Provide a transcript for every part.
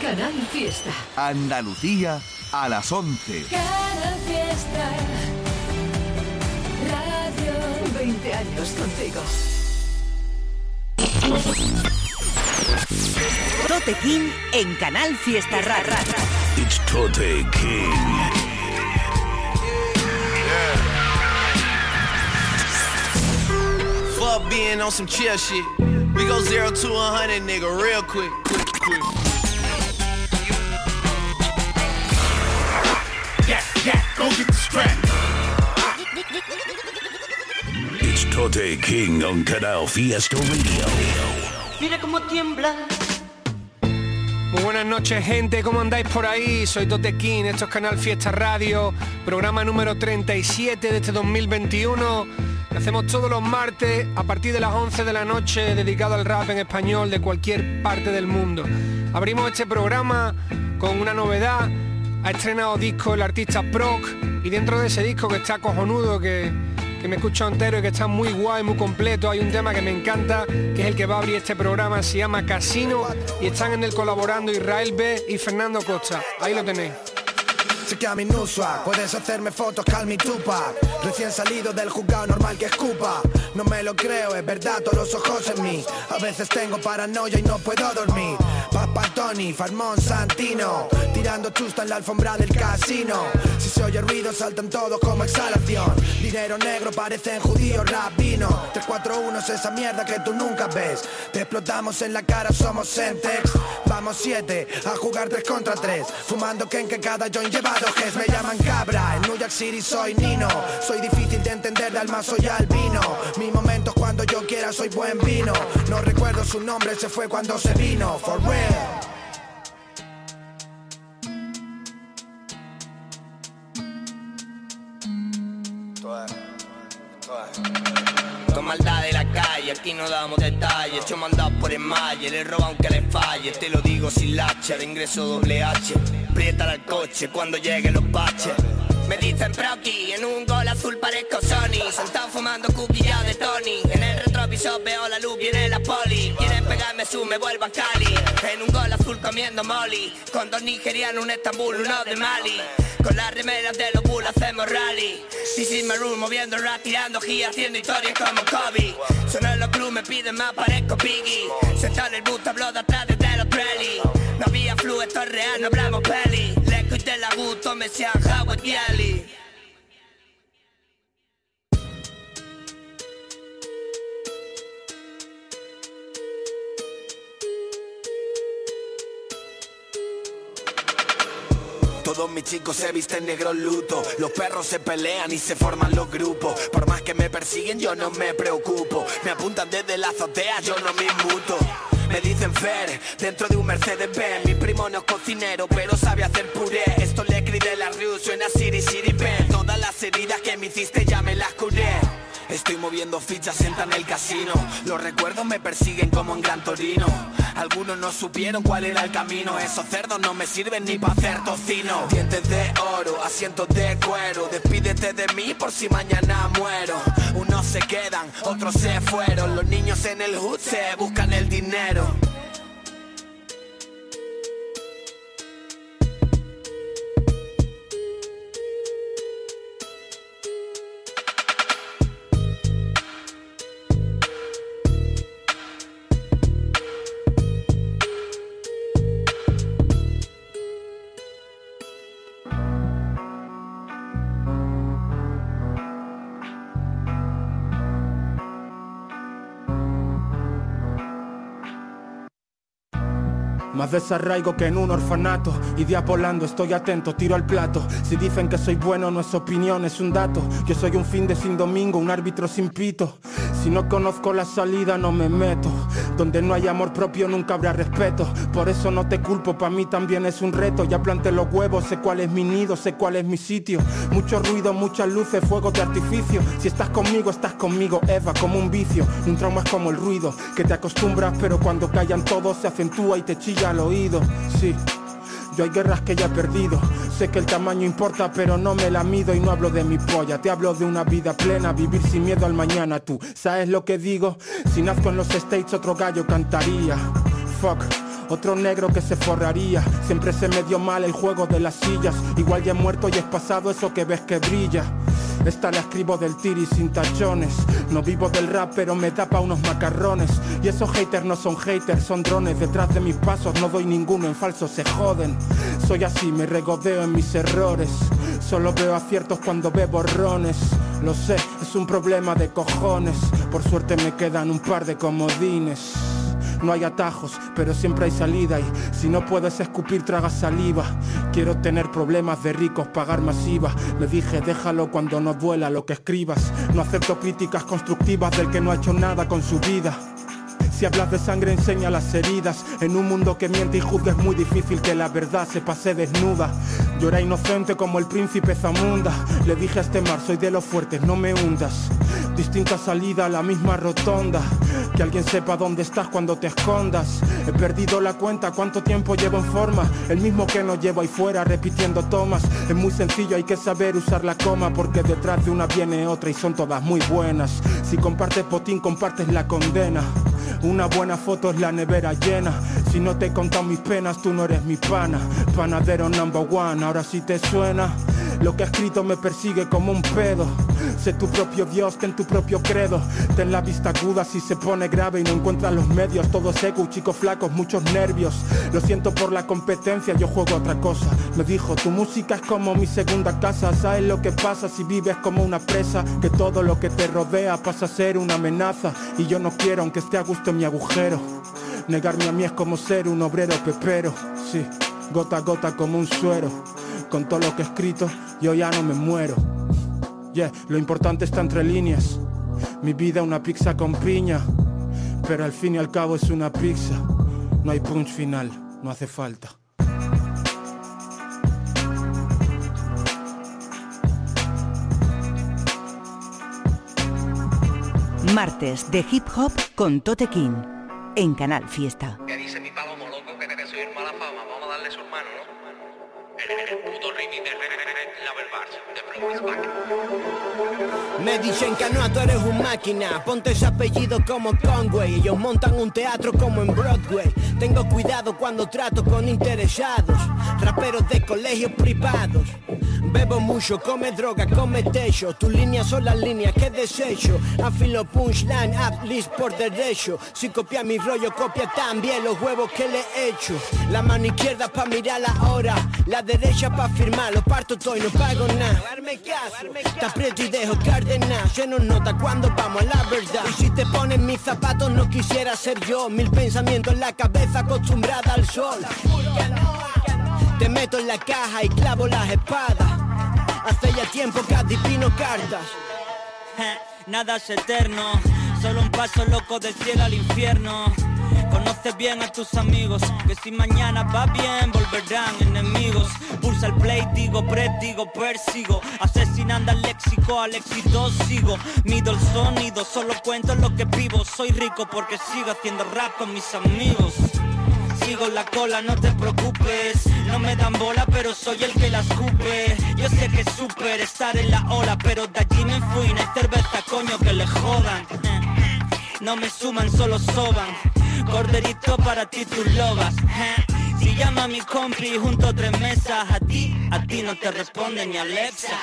Canal Fiesta. Andalucía a las 11. Canal Fiesta. Radio 20 años contigo. Tote King en Canal Fiesta Rara. It's Tote King. Fuck being on some chill shit. We go zero to a hundred, nigga, real quick. It's Tote King on Canal Fiesta Radio. Mira cómo tiembla. Muy buenas noches gente, ¿cómo andáis por ahí? Soy Tote King, esto es Canal Fiesta Radio, programa número 37 de este 2021. que Hacemos todos los martes a partir de las 11 de la noche dedicado al rap en español de cualquier parte del mundo. Abrimos este programa con una novedad. Ha estrenado disco el artista Proc y dentro de ese disco que está cojonudo, que, que me escucho entero y que está muy guay, muy completo, hay un tema que me encanta, que es el que va a abrir este programa, se llama Casino y están en el colaborando Israel B y Fernando Costa. Ahí lo tenéis. Sé que a mi nusua puedes hacerme fotos, cal mi tupa. Recién salido del juzgado normal que escupa. No me lo creo, es verdad, todos los ojos en mí. A veces tengo paranoia y no puedo dormir. Papa Tony, Farmón, Santino. Tirando chusta en la alfombra del casino. Si se oye ruido, saltan todos como exhalación. Dinero negro, parecen judíos rabino. 341 es esa mierda que tú nunca ves. Te explotamos en la cara, somos Sentex. Vamos siete a jugar 3 contra 3. Fumando Ken que cada joint lleva dos. Me llaman cabra, en New York City soy Nino. Soy difícil de entender, de alma soy albino. Mis momentos cuando yo quiera soy buen vino. No recuerdo su nombre, se fue cuando se vino. For real. Aquí no damos detalles. Yo mandado por el malle, le roba aunque le falle. Te lo digo sin lacha, de ingreso doble H. Prieta al coche cuando lleguen los baches. Me dicen Proki, en un gol azul parezco Sony. Sentado fumando cuquilla de Tony. En el retrovisor veo la luz, viene la poli. Quieren pegarme su, me vuelvo a Cali. En un gol azul comiendo molly. Con dos nigerianos, un Estambul, uno de Mali. Con las remeras de los bulls hacemos rally. This is my room, moviendo rap, tirando gira, haciendo historias como Kobe. Suena en los clubs, me piden más, parezco Biggie. Sentado en el bus, hablo de atrás desde los rally. No había flu, esto es real, no hablamos peli. Le cuité la gusto, me sea Howard Yali. Todos mis chicos se visten negro luto. Los perros se pelean y se forman los grupos. Por más que me persiguen yo no me preocupo. Me apuntan desde la azotea, yo no me inmuto. Me dicen Fer, dentro de un Mercedes Benz. Mi primo no es cocinero, pero sabe hacer puré. Esto le escribí de la Rue, suena City City Pen. Todas las heridas que me hiciste ya me las curé Estoy moviendo fichas, senta en el casino. Los recuerdos me persiguen como en Gran Torino. Algunos no supieron cuál era el camino. Esos cerdos no me sirven ni para hacer tocino. Dientes de oro, asientos de cuero. Despídete de mí por si mañana muero. Unos se quedan, otros se fueron. Los niños en el hood se buscan el dinero Más desarraigo que en un orfanato. Y diapolando estoy atento, tiro al plato. Si dicen que soy bueno no es opinión, es un dato. Yo soy un fin de sin domingo, un árbitro sin pito. Si no conozco la salida no me meto Donde no hay amor propio nunca habrá respeto. Por eso no te culpo, para mí también es un reto. Ya planté los huevos, sé cuál es mi nido, sé cuál es mi sitio. Mucho ruido, muchas luces, fuegos de artificio. Si estás conmigo, estás conmigo, Eva, como un vicio. Un trauma es como el ruido, que te acostumbras Pero cuando callan todos se acentúa y te chilla al oído. Sí, hay guerras que ya he perdido Sé que el tamaño importa pero no me la mido Y no hablo de mi polla, te hablo de una vida plena Vivir sin miedo al mañana, tú sabes lo que digo Si nazco en los States otro gallo cantaría Fuck otro negro que se forraría. Siempre se me dio mal el juego de las sillas. Igual ya he muerto y es pasado eso que ves que brilla. Esta la escribo del tiri sin tachones. No vivo del rap, pero me tapa unos macarrones. Y esos haters no son haters, son drones. Detrás de mis pasos no doy ninguno, en falso se joden. Soy así, me regodeo en mis errores. Solo veo aciertos cuando veo borrones. Lo sé, es un problema de cojones. Por suerte me quedan un par de comodines. No hay atajos, pero siempre hay salida y si no puedes escupir, traga saliva. Quiero tener problemas de ricos, pagar masiva. Me dije, déjalo cuando no duela lo que escribas. No acepto críticas constructivas del que no ha hecho nada con su vida. Si hablas de sangre enseña las heridas En un mundo que miente y juzga es muy difícil que la verdad se pase desnuda Yo era inocente como el príncipe Zamunda Le dije a este mar soy de los fuertes no me hundas Distinta salida a la misma rotonda Que alguien sepa dónde estás cuando te escondas He perdido la cuenta cuánto tiempo llevo en forma El mismo que no llevo ahí fuera repitiendo tomas Es muy sencillo hay que saber usar la coma Porque detrás de una viene otra y son todas muy buenas Si compartes potín compartes la condena una buena foto es la nevera llena. Si no te he contado mis penas, tú no eres mi pana. Panadero number one, ahora sí te suena. Lo que he escrito me persigue como un pedo. Sé tu propio Dios, ten tu propio credo. Ten la vista aguda si se pone grave y no encuentras los medios. Todo seco, chicos flacos, muchos nervios. Lo siento por la competencia, yo juego otra cosa. Me dijo, tu música es como mi segunda casa. ¿Sabes lo que pasa si vives como una presa? Que todo lo que te rodea pasa a ser una amenaza. Y yo no quiero, aunque esté a gusto en mi agujero. Negarme a mí es como ser un obrero pepero. Sí, gota a gota como un suero. Con todo lo que he escrito, yo ya no me muero. Yeah, lo importante está entre líneas. Mi vida una pizza con piña. Pero al fin y al cabo es una pizza. No hay punch final, no hace falta. Martes de hip hop con Tote King en Canal Fiesta. Me dicen que no, tú eres un máquina. Ponte ese apellido como Conway. Ellos montan un teatro como en Broadway. Tengo cuidado cuando trato con interesados. Raperos de colegios privados Bebo mucho, come droga, come techo Tus líneas son las líneas que desecho. Afilo punchline, up list por derecho. Si copia mi rollo, copia también los huevos que le he hecho La mano izquierda pa' mirar la hora. La derecha pa' firmar, lo parto todo y no pago nada. Te aprieto y dejo Cárdenas. Se nos nota cuando vamos a la verdad. Y si te ponen mis zapatos no quisiera ser yo. Mil pensamientos en la cabeza acostumbrada al sol te meto en la caja y clavo las espadas. Hace ya tiempo que adivino cartas. Nada es eterno, solo un paso loco del cielo al infierno. Conoces bien a tus amigos, que si mañana va bien volverán enemigos. Pulsa el play, digo pre, digo persigo. Asesinando al léxico, al éxito sigo. Mido el sonido, solo cuento lo que vivo. Soy rico porque sigo haciendo rap con mis amigos. Sigo la cola, no te preocupes. No me dan bola, pero soy el que la escupe. Yo sé que es súper estar en la ola, pero de allí me fui. No hay cerveza, coño, que le jodan. No me suman, solo soban. Corderito para ti, tus lobas. Si llama a mi compi junto a tres mesas, a ti, a ti no te responde ni Alexa.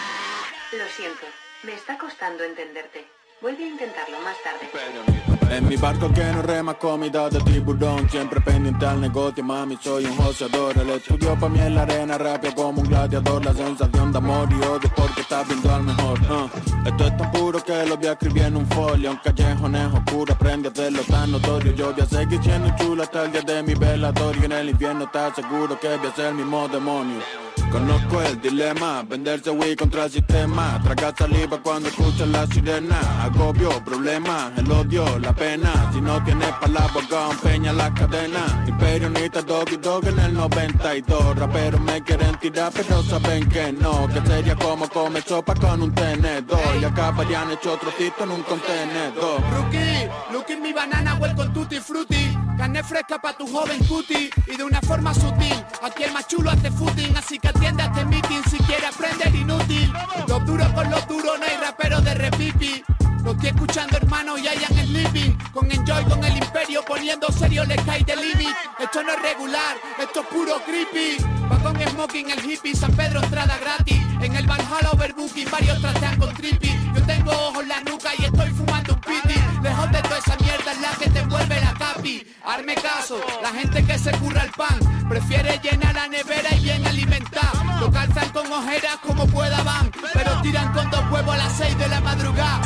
Lo siento, me está costando entenderte. Vuelve a intentarlo más tarde. En mi barco que no rema comida de tiburón Siempre pendiente al negocio, mami, soy un joseador El estudio pa' mí en la arena, rápido como un gladiador La sensación de amor y odio porque está viendo al mejor uh. Esto es tan puro que lo voy a escribir en un folio Un callejón es oscuro, aprende a hacerlo tan notorio Yo voy a seguir siendo chulo hasta el día de mi velatorio En el infierno está seguro que voy a ser el mismo demonio Conozco el dilema, venderse Wii contra el sistema. Tragar saliva cuando escuchas la sirena. Agobio, problema, el odio, la pena. Si no tienes palabra, boca, peña la cadena. Imperio Nita, Doggy Dog en el 92 Raperos me quieren tirar pero saben que no. Que sería como comer sopa con un tenedor. Y acá habrían hecho trocito en un contenedor. Rookie, look in mi banana, well con tutti frutti Carne fresca pa' tu joven cutie Y de una forma sutil. Aquí el más chulo hace footing Así que atiende a este meeting. Si quiere aprender inútil Los duros con los duros No hay rapero de repipi Lo estoy escuchando hermano y hayan sleeping Con enjoy con el imperio poniendo serio le cae de limit. Esto no es regular, esto es puro creepy. Va con smoking el hippie, San Pedro entrada gratis. En el Valhalla overbooking varios trastean con trippy. Yo tengo ojos en la nuca y estoy fumando un piti. Lejos de toda esa mierda es la que te envuelve la capi. Arme caso, la gente que se curra el pan prefiere llenar la nevera y bien alimentar. Lo calzan con ojeras como pueda van, pero tiran con dos huevos a las seis de la madrugada.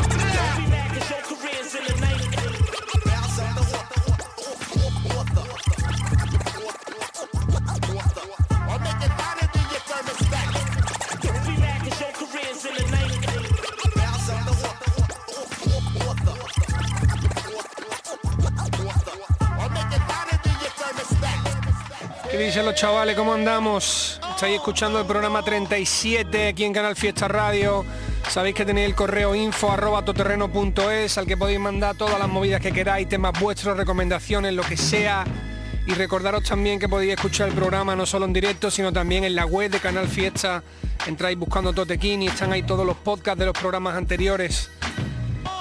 ¿Qué dicen los chavales? ¿Cómo andamos? Estáis escuchando el programa 37 aquí en Canal Fiesta Radio. Sabéis que tenéis el correo info arroba toterreno.es al que podéis mandar todas las movidas que queráis, temas vuestros, recomendaciones, lo que sea. Y recordaros también que podéis escuchar el programa no solo en directo, sino también en la web de Canal Fiesta. Entráis buscando Totequín y están ahí todos los podcasts de los programas anteriores.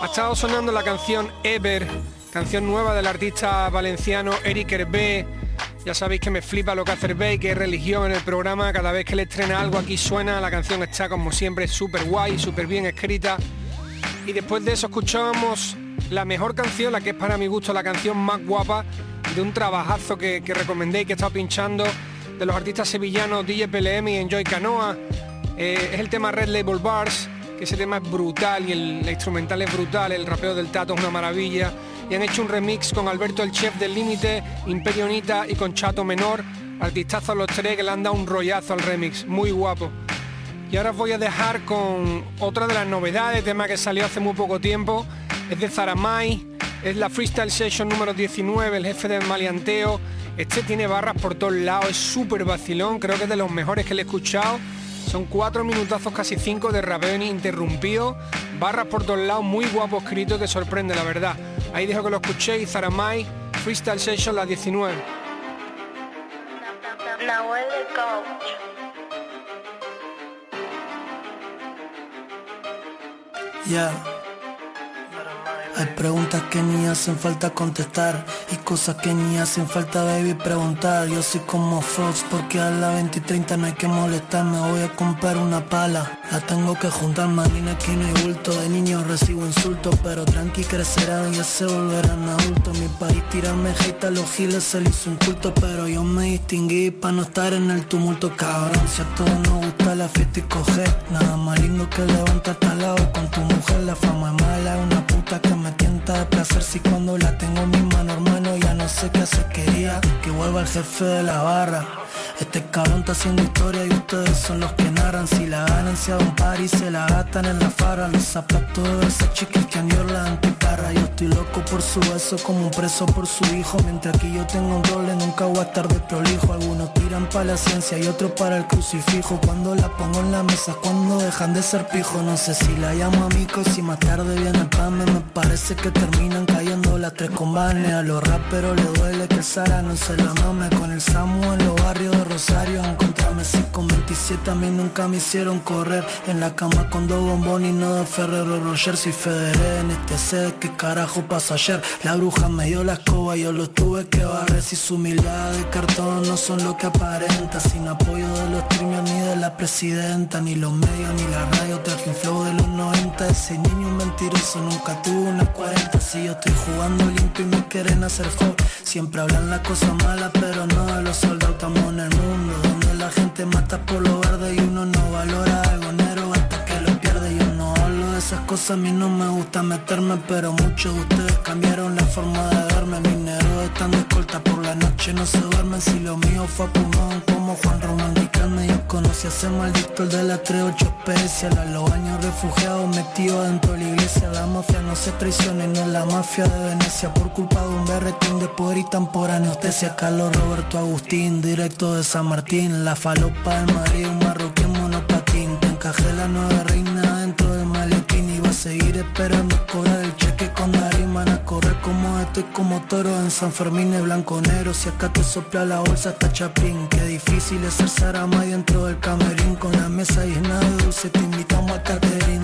Ha estado sonando la canción Ever, canción nueva del artista valenciano Eric Hervé. Ya sabéis que me flipa lo que hace que es religión en el programa. Cada vez que le estrena algo aquí suena, la canción está como siempre súper guay, súper bien escrita. Y después de eso escuchábamos la mejor canción, la que es para mi gusto la canción más guapa de un trabajazo que, que recomendé y que he estado pinchando de los artistas sevillanos DJ PLM y Enjoy Canoa. Eh, es el tema Red Label Bars, ese tema es brutal y el, instrumental es brutal, el rapeo del Tato es una maravilla. Y han hecho un remix con Alberto el Chef del Límite, Imperio Nita y con Chato Menor. Artistazo a los tres que le han dado un rollazo al remix, muy guapo. Y ahora os voy a dejar con otra de las novedades, tema que salió hace muy poco tiempo. Es de Zaramay, es la Freestyle Session número 19, el jefe del maleanteo. Este tiene barras por todos lados, es súper vacilón, creo que es de los mejores que le he escuchado. Son cuatro minutazos, casi cinco de rapeo ininterrumpido. Barras por todos lados, muy guapo escrito que sorprende, la verdad. Ahí dejo que lo escuchéis, Zaramay, Freestyle Session, la 19. Nahuel el coach. Ya. Hay preguntas que ni hacen falta contestar y cosas que ni hacen falta baby preguntar. Yo soy como Fox porque a las 20 y 30 no hay que molestar. Me voy a comprar una pala. La tengo que juntar, marina aquí no hay bulto. De niño recibo insultos, pero tranqui crecerán y ya se volverán adultos. Mi país tirarme hate los giles se le hizo un culto, pero yo me distinguí para no estar en el tumulto, cabrón. Si a todos nos gusta la fiesta y coger, nada más lindo que levanta talado con tu mujer. La fama es mala, una puta que de placer si cuando la tengo en mi mano, hermano, ya no sé qué hacer. Quería que vuelva el jefe de la barra. Este cabrón está haciendo historia y ustedes son los que narran. Si la ganan, se un par y se la gastan en la farra. Los zapatos de esas chicas que la tu cara. Yo estoy loco por su beso como un preso por su hijo. Mientras que yo tengo un doble, nunca voy a estar de prolijo. Algunos tiran para la ciencia y otros para el crucifijo. Cuando la pongo en la mesa, cuando dejan de ser pijo. No sé si la llamo amigo, si más tarde viene el pan. Me parece que terminan cayendo las tres combanes. A los raperos les duele que Sara no se la mame. Con el Samu en los barrios de Rosario. Encontrarme así con 27 a mí nunca me hicieron correr. En la cama con dos bombones y no de Ferrero Roger. Si Federé en este set, ¿qué carajo pasó ayer? La bruja me dio la escoba y yo los tuve que barrer. Si su humildad de cartón no son lo que aparenta. Sin apoyo de los streamers ni de la presidenta. Ni los medios ni la radio. Traje un flow de los 90. Ese niño mentiroso nunca tuvo una 40. Si yo estoy jugando limpio y me quieren hacer foul. Siempre hablan las cosas malas, pero no de los soldados. Estamos en el mundo donde la gente mata por lo verde y uno no valora algo negro hasta que lo pierde. Yo no hablo de esas cosas, a mí no me gusta meterme, pero muchos de ustedes cambiaron la forma de verme. De escolta por la noche, no se duermen. Si lo mío fue a pulmón, como Juan Román Riquelme. Yo conocí a ese maldito, el de la 38 especial. A los años refugiados metido dentro de la iglesia. La mafia no se traiciona, y no es la mafia de Venecia. Por culpa de un berretín de poder y por anestesia. Carlos Roberto Agustín, directo de San Martín. La falopa del Madrid, un marroquín monopatín. Te encajé la nueva reina dentro del maletín. Y va a seguir esperando cobrar el cheque con Darín. Van a correr como estoy como toro en San Fermín blanco negro. Si acá te sopla la bolsa hasta chapín. Qué difícil es ser Sarama dentro del camerín. Con la mesa llena de dulce te invitamos a catering.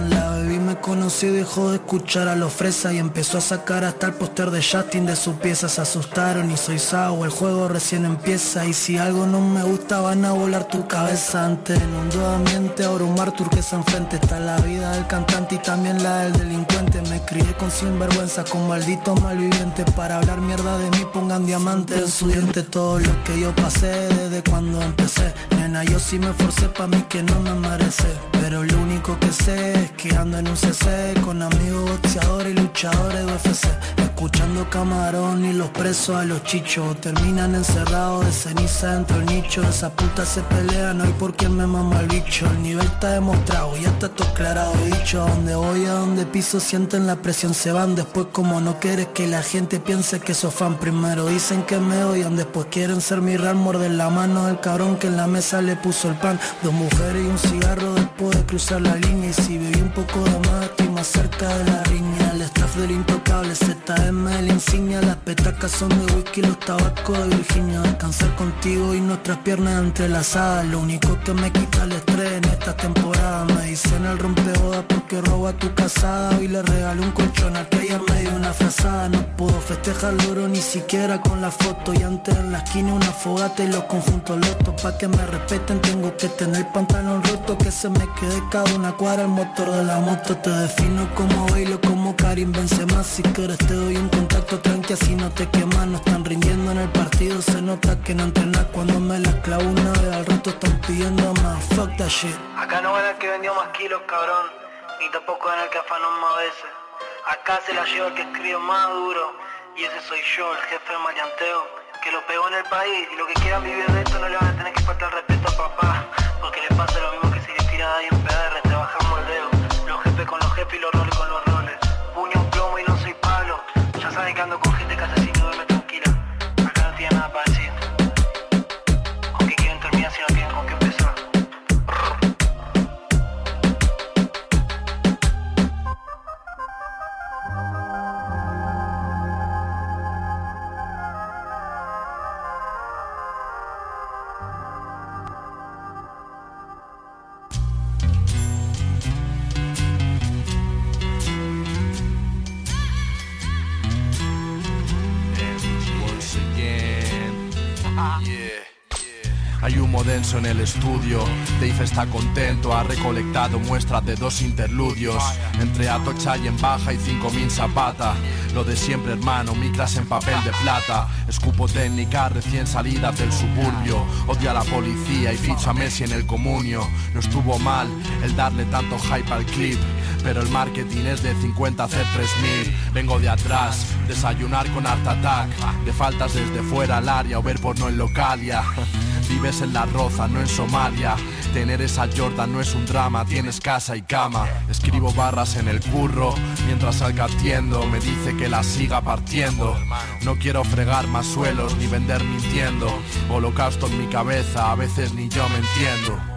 Baby me conoció y dejó de escuchar a los fresas Y empezó a sacar hasta el póster de Justin de sus piezas Se asustaron y soy Sao, el juego recién empieza Y si algo no me gusta van a volar tu cabeza. Antes en un ambiente, ahora un mar turquesa enfrente. Está la vida del cantante y también la del delincuente. Me crié con sinvergüenza, con maldito malviviente. Para hablar mierda de mí pongan diamantes en su diente. Todo lo que yo pasé desde cuando empecé. Nena, yo sí me forcé pa' mí que no me merece. Pero lo único que sé es en un CC Con amigos boxeadores y luchadores de UFC Escuchando camarón y los presos a los chichos. Terminan encerrados de ceniza dentro del nicho. Esa puta se pelea, no hay por quien me mama el bicho. El nivel está demostrado, ya está todo aclarado Dicho a donde voy, a donde piso Sienten la presión, se van. Después como no quieres que la gente piense que sos fan Primero dicen que me odian, después quieren ser mi real Morder la mano del cabrón que en la mesa le puso el pan. Dos mujeres y un cigarro después de cruzar la línea. Y si bebí un poco de más cerca de la riña El staff del intocable, ZM de la insignia Las petacas son de whisky, los tabacos de Virginia. Descansar contigo y nuestras piernas entrelazadas. Lo único que me quita el estrés en esta temporada. Me dicen el rompeboda porque roba tu casada. Hoy le regalé un colchón al que ayer me dio una frazada. No puedo festejar duro ni siquiera con la foto. Y antes en la esquina una fogata y los conjuntos lotos. Pa' que me respeten tengo que tener el pantalón roto. Que se me quede cada una cuadra el motor de la moto. Te defino como bailo, como Karim Benzema. Si quieres te doy un contacto tranqui así no te quemas. No están rindiendo en el partido, se nota que no entrenas. Cuando me la clavo una vez al rato están pidiendo más. Fuck that shit. Acá no van el que vendió más kilos, cabrón. Ni tampoco en el que afanó más veces. Acá se la lleva el que escribió más duro. Y ese soy yo, el jefe del maleanteo. Que lo pegó en el país Y lo que quieran vivir de esto no le van a tener que faltar respeto a papá. Porque le pasa lo mismo que si le tiran ahí en PR Dave está contento, ha recolectado muestras de dos interludios Entre Atocha y en baja y 5000 zapata. Lo de siempre hermano, micras en papel de plata. Escupo técnica recién salidas del suburbio. Odio a la policía y ficho a Messi en el comunio. No estuvo mal el darle tanto hype al clip pero el marketing es de 50 a hacer 3000 Vengo de atrás, desayunar con Art Attack. De faltas desde fuera al área o ver porno en localia Vives en la roza, no en Somalia. Tener esa Jordan no es un drama, tienes casa y cama. Escribo barras en el curro, mientras atiendo Me dice que la siga partiendo. No quiero fregar más suelos ni vender mintiendo. Holocausto en mi cabeza, a veces ni yo me entiendo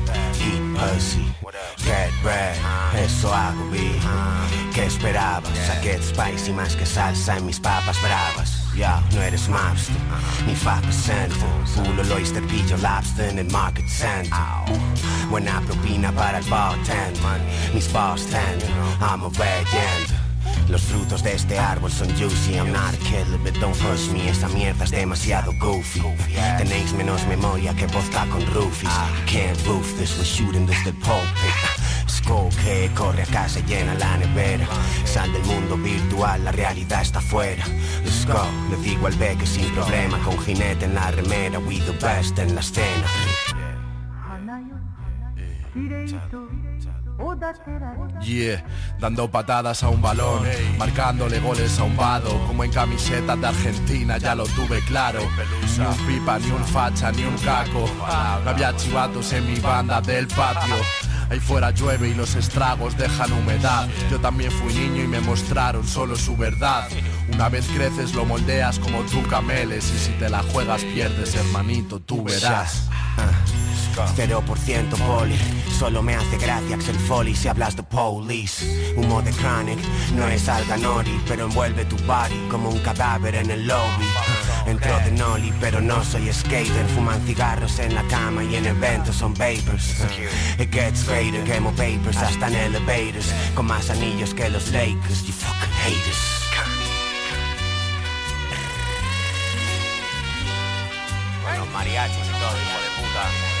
Eat pussy, get red, eso hago vi. ¿Qué esperabas? Saqué spicy más que salsa en mis papas bravas. Ya, no eres mobster, ni 5% Full of oyster, pillo lobster en el market center. Buena propina para el bartender. Mis bars ten, I'm a legend los frutos de este árbol son juicy. I'm not a killer but don't push me. Esa mierda es demasiado goofy. Tenéis menos memoria que vodka con roofies. Can't roof this, we're shooting this del pulpit. Skull que corre a casa y llena la nevera. Sal del mundo virtual, la realidad está afuera Let's go, le digo al beque sin problema Con jinete en la remera, we the best en la escena Yeah, dando patadas a un balón, marcándole goles a un vado, como en camisetas de Argentina, ya lo tuve claro. Ni un pipa, ni un facha, ni un caco. No había chivatos en mi banda del patio. Ahí fuera llueve y los estragos dejan humedad. Yo también fui niño y me mostraron solo su verdad. Una vez creces lo moldeas como tú cameles y si te la juegas pierdes hermanito, tú verás. 0% poli, solo me hace gracia Axel Foley si hablas de police. Humo de chronic, no es alganori Pero envuelve tu body como un cadáver en el lobby. Entro de noli pero no soy skater. Fuman cigarros en la cama y en eventos son vapors. It gets greater, quemo papers hasta en elevators. Con más anillos que los Lakers, you fucking haters. Bueno, mariachis y todo, hijo de puta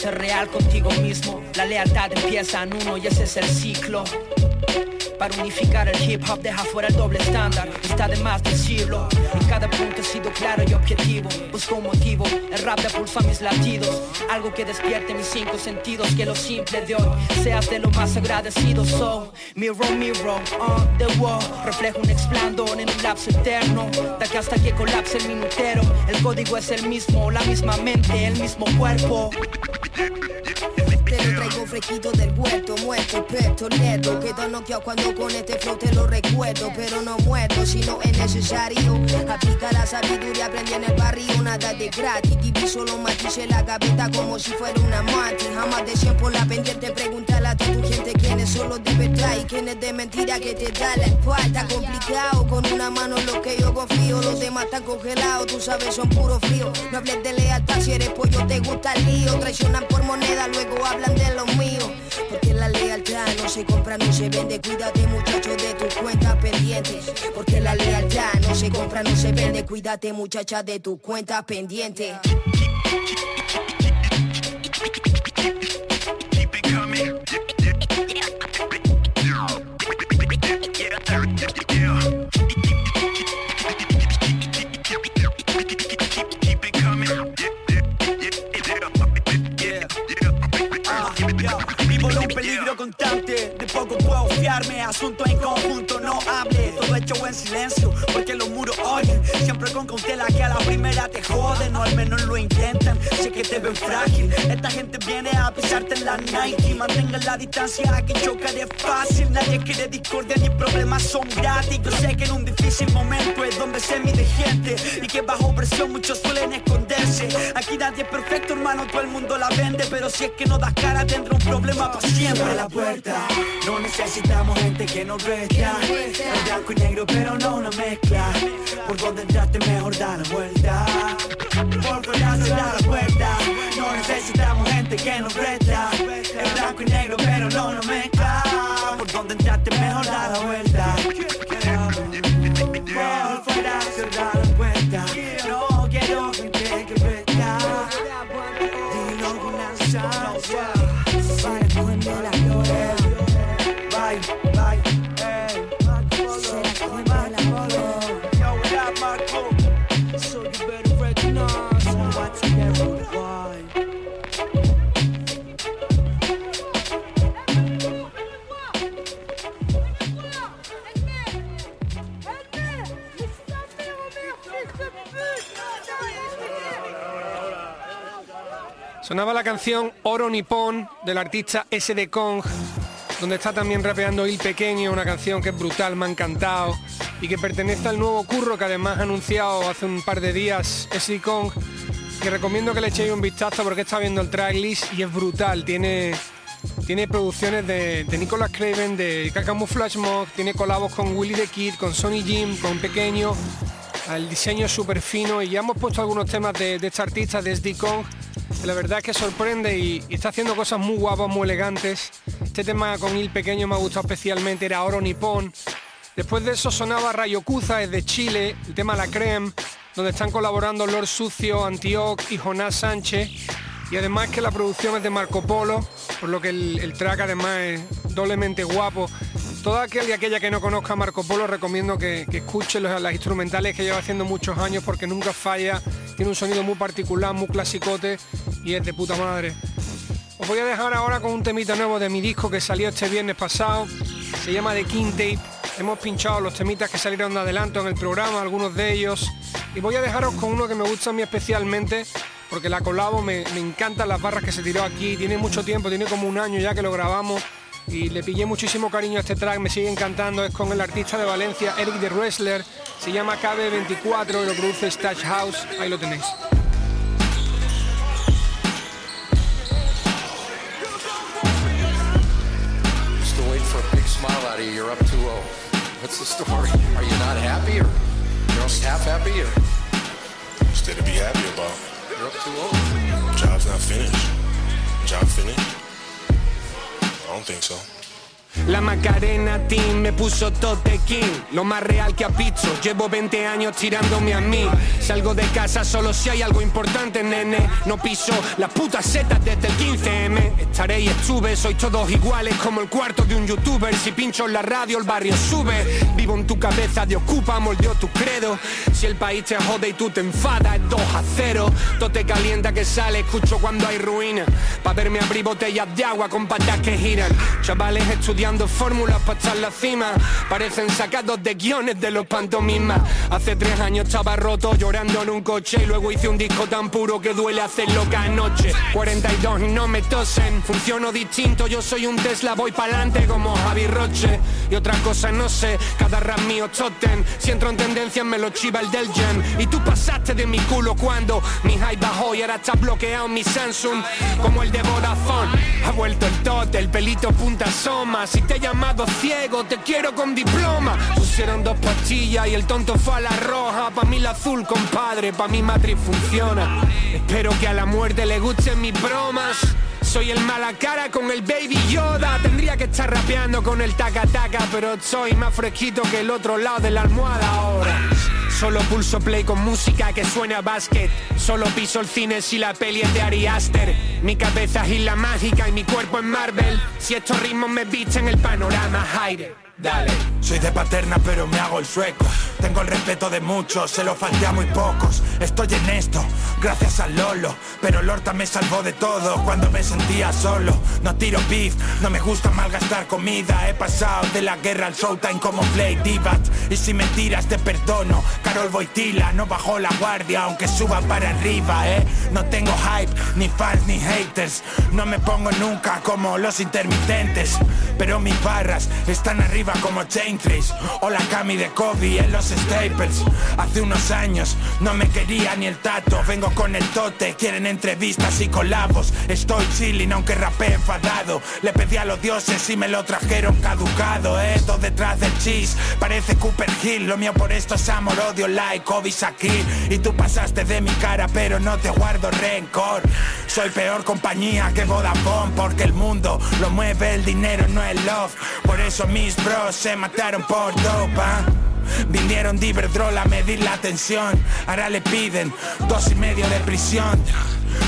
Ser real contigo mismo. La lealtad empieza en uno y ese es el ciclo. Para unificar el hip hop deja fuera el doble estándar. Está de más decirlo. En cada punto he sido claro y objetivo. Busco un motivo, el rap pulsa mis latidos. Algo que despierte mis cinco sentidos. Que lo simple de hoy seas de lo más agradecido. So, mirror, mirror, on the wall. Reflejo un explandón en un lapso eterno. De aquí hasta que colapse el minutero. El código es el mismo, la misma mente, el mismo cuerpo fresquito del huerto, muerto, pesto, neto. Quedo noqueado cuando con este flow te lo recuerdo. Pero no muerto si no es necesario. Aplica la sabiduría, aprendí en el barrio Nada de gratis, diviso los matices la gaveta como si fuera una mati. Jamás de 100 por la pendiente, pregúntale a tu gente Quiénes son los de y quiénes de mentira que te da la espalda Complicado, con una mano lo que yo confío. Los demás están congelados, tú sabes son puro frío. No hables de lealtad, si eres pollo te gusta el lío. Traicionan por moneda, luego hablan se vende Cuídate muchacho de tus cuentas pendientes. Porque la lealtad no se compra, no se vende. Cuídate muchacha de tus cuentas pendientes asunto en conjunto, no hable, todo hecho en silencio, porque los muros oyen, siempre con cautela que a la primera te joden, o al menos lo intentan, sé que te ven frágil, esta gente viene a pisarte en la Nike, mantenga la distancia que chocaré fácil, nadie quiere discordia ni problemas son gratis, yo sé que en un difícil momento es donde se mide gente, y que bajo presión muchos suelen esconderse, aquí nadie es perfecto hermano, todo el mundo la vende, pero si es que no das cara tendrá un problema para siempre. La puerta, no necesitamos gente que nos resta. Blanco y negro, pero no una mezcla. Por donde mejor da la vuelta. Por fuera cerrar la puerta. No necesitamos gente que nos resta. El blanco y negro, pero no una mezcla. Sonaba la canción Oro Nippon del artista SD Kong, donde está también rapeando Il Pequeño, una canción que es brutal, me ha encantado. y que pertenece al nuevo curro que además ha anunciado hace un par de días SD Kong, que recomiendo que le echéis un vistazo porque está viendo el tracklist y es brutal, tiene tiene producciones de, Nicolas Craven, de Camouflage Mod, tiene colabos con Willy the Kid, con Sony Jim, con Pequeño, el diseño es súper fino y ya hemos puesto algunos temas de, de este artista, de SD Kong, la verdad es que sorprende y, está haciendo cosas muy guapas, muy elegantes. Este tema con Il Pequeño me ha gustado especialmente, era Oro Nippon. Después de eso sonaba Rayokuza, es de Chile, el tema La Creme, donde están colaborando Lord Sucio, Antioch y Jonás Sánchez. Y además que la producción es de Marco Polo, por lo que el, track además es doblemente guapo. Todo aquel y aquella que no conozca a Marco Polo recomiendo que, escuche las instrumentales que lleva haciendo muchos años porque nunca falla, tiene un sonido muy particular, muy clasicote y es de puta madre. Os voy a dejar ahora con un temita nuevo de mi disco que salió este viernes pasado, se llama The King Tape. Hemos pinchado los temitas que salieron de adelanto en el programa, algunos de ellos, y voy a dejaros con uno que me gusta a mí especialmente, porque la colabo me, me encantan las barras que se tiró aquí, tiene mucho tiempo, tiene como un año ya que lo grabamos y le pillé muchísimo cariño a este track, me sigue encantando, es con el artista de Valencia, Eric de Wrestler, se llama KB24 y lo produce Stash House, ahí lo tenéis. Still waiting for a big smile out of you, you're up 2-0. What's the story? Are you not happy or you're only half happy or? Instead to be happy about. You're up 2-0. Job's not finished. Job finished? I don't think so. La Macarena Team me puso Totequín, lo más real que ha visto. Llevo 20 años tirándome a mí. Salgo de casa solo si hay algo importante, nene. No piso las putas setas desde el 15M. Estaré y estuve, sois todos iguales como el cuarto de un youtuber. Si pincho en la radio, el barrio sube. Vivo en tu cabeza de ocupa, moldeó tu credo. Si el país te jode y tú te enfadas, es 2 a 0. Tote calienta que sale, escucho cuando hay ruina. Pa' verme abrir botellas de agua con patas que giran. Chavales estudiando fórmulas para estar la cima. Parecen sacados de guiones de los pantomimas. Hace tres años estaba roto llorando en un coche Y luego hice un disco tan puro que duele hacerlo cada noche. 42 y no me tosen. Funciono distinto, yo soy un Tesla Voy pa'lante como Javi Roche. Y otra cosa no sé, cada rap mío totem. Si entro en tendencia me lo chiva el del gen. Y tú pasaste de mi culo cuando Mi high bajó y ahora está bloqueado mi Samsung. Como el de Vodafone Ha vuelto el tote, el pelito punta soma si te he llamado ciego, te quiero con diploma. Pusieron dos pastillas y el tonto fue a la roja. Pa' mí la azul, compadre, pa' mi matriz funciona. Espero que a la muerte le gusten mis bromas. Soy el mala cara con el baby Yoda. Tendría que estar rapeando con el taca taca, pero soy más fresquito que el otro lado de la almohada ahora. Solo pulso play con música que suena a basket. Solo piso el cine si la peli es de Ari Aster. Mi cabeza es isla mágica y mi cuerpo es Marvel. Si estos ritmos me visten el panorama, Jaire. Soy de paterna pero me hago el sueco. Tengo el respeto de muchos, se lo falté a muy pocos. Estoy en esto, gracias al Lolo. Pero Lorta me salvó de todo cuando me sentía solo. No tiro beef, no me gusta malgastar comida. He pasado de la guerra al showtime como Play Divat Y si me tiras te perdono. Carol Boitila no bajó la guardia aunque suba para arriba, eh No tengo hype, ni fans ni haters. No me pongo nunca como los intermitentes. Pero mis barras están arriba como Chain Trace o la Cami de Kobe en los Staples. Hace unos años no me quería ni el tato. Vengo con el tote, quieren entrevistas y colabos. Estoy chilling aunque rapé enfadado. Le pedí a los dioses y me lo trajeron caducado. Eh, detrás del cheese, parece Cooper Hill. Lo mío por esto es amor, odio, like, Kobe aquí. Y tú pasaste de mi cara, pero no te guardo rencor. Soy peor compañía que Vodafone porque el mundo lo mueve el dinero, no el love. Por eso mis bros se mataron por dopa. Vinieron de Iberdrola a medir la tensión. Ahora le piden dos y medio de prisión.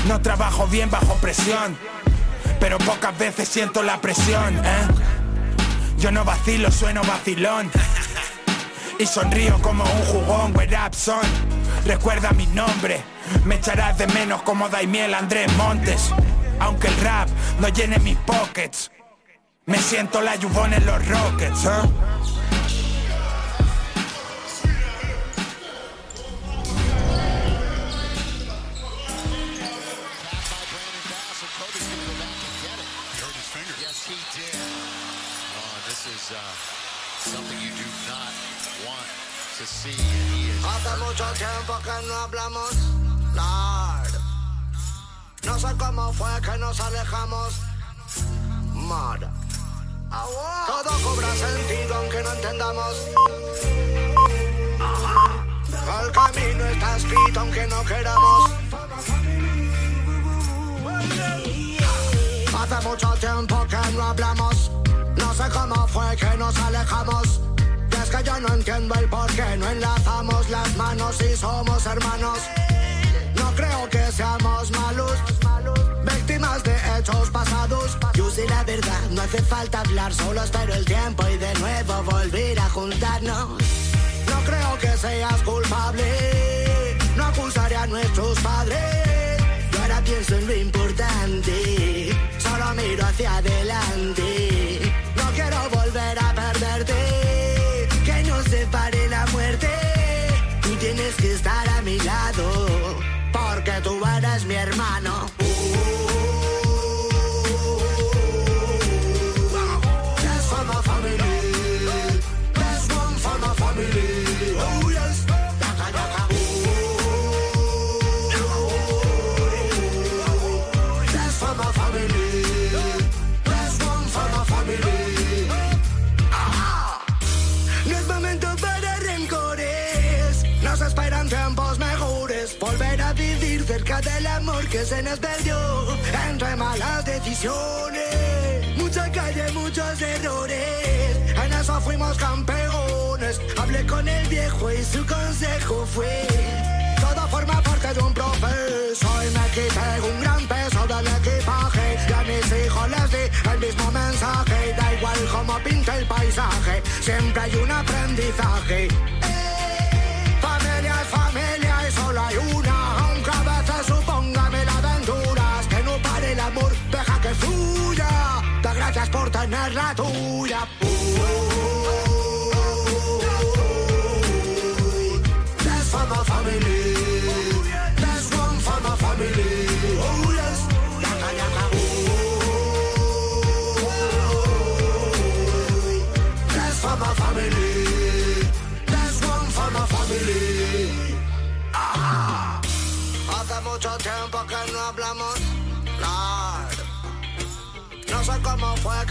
No trabajo bien bajo presión, pero pocas veces siento la presión. ¿eh? Yo no vacilo, sueno vacilón. Y sonrío como un jugón, where up son. Recuerda mi nombre, me echarás de menos como Daimiel Andrés Montes. Aunque el rap no llene mis pockets. Me siento la yubón en los Rockets, ¿eh? something you do not want Hace mucho tiempo que no hablamos, Lord. No sé cómo fue que nos alejamos, Mara. Todo cobra sentido aunque no entendamos. El camino está escrito aunque no queramos. Hace mucho tiempo que no hablamos. No sé cómo fue que nos alejamos. Y es que yo no entiendo el por qué no enlazamos las manos y somos hermanos. No creo que seamos malos, víctimas de hechos pasados. Yo sé la verdad, no hace falta hablar, solo espero el tiempo y de nuevo volver a juntarnos. No creo que seas culpable, no acusaré a nuestros padres. Yo ahora pienso en lo importante, solo miro hacia adelante. No quiero volver a perderte, que nos separe la muerte. Tú tienes que estar a mi lado, porque tú eres mi hermano. Se nos perdió. Entre malas decisiones. Mucha calle, muchos errores. En eso fuimos campeones. Hablé con el viejo y su consejo fue. Todo forma parte de un proceso. Y me quité un gran peso del equipaje. Y a mis hijos les di el mismo mensaje. Da igual cómo pinte el paisaje. Siempre hay un aprendizaje. La tuya.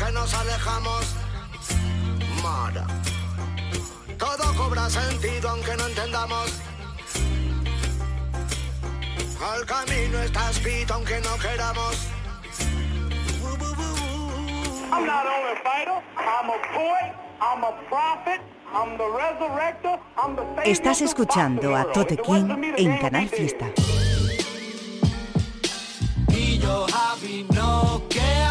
Que nos alejamos, Mara. Todo cobra sentido aunque no entendamos. El camino está escrito aunque no queramos. I'm not only a fighter, I'm a poet, I'm a prophet, I'm the resurrector, I'm the Estás escuchando a Tote King en Canal Fiesta. Y yo, Javi, no, quéalo.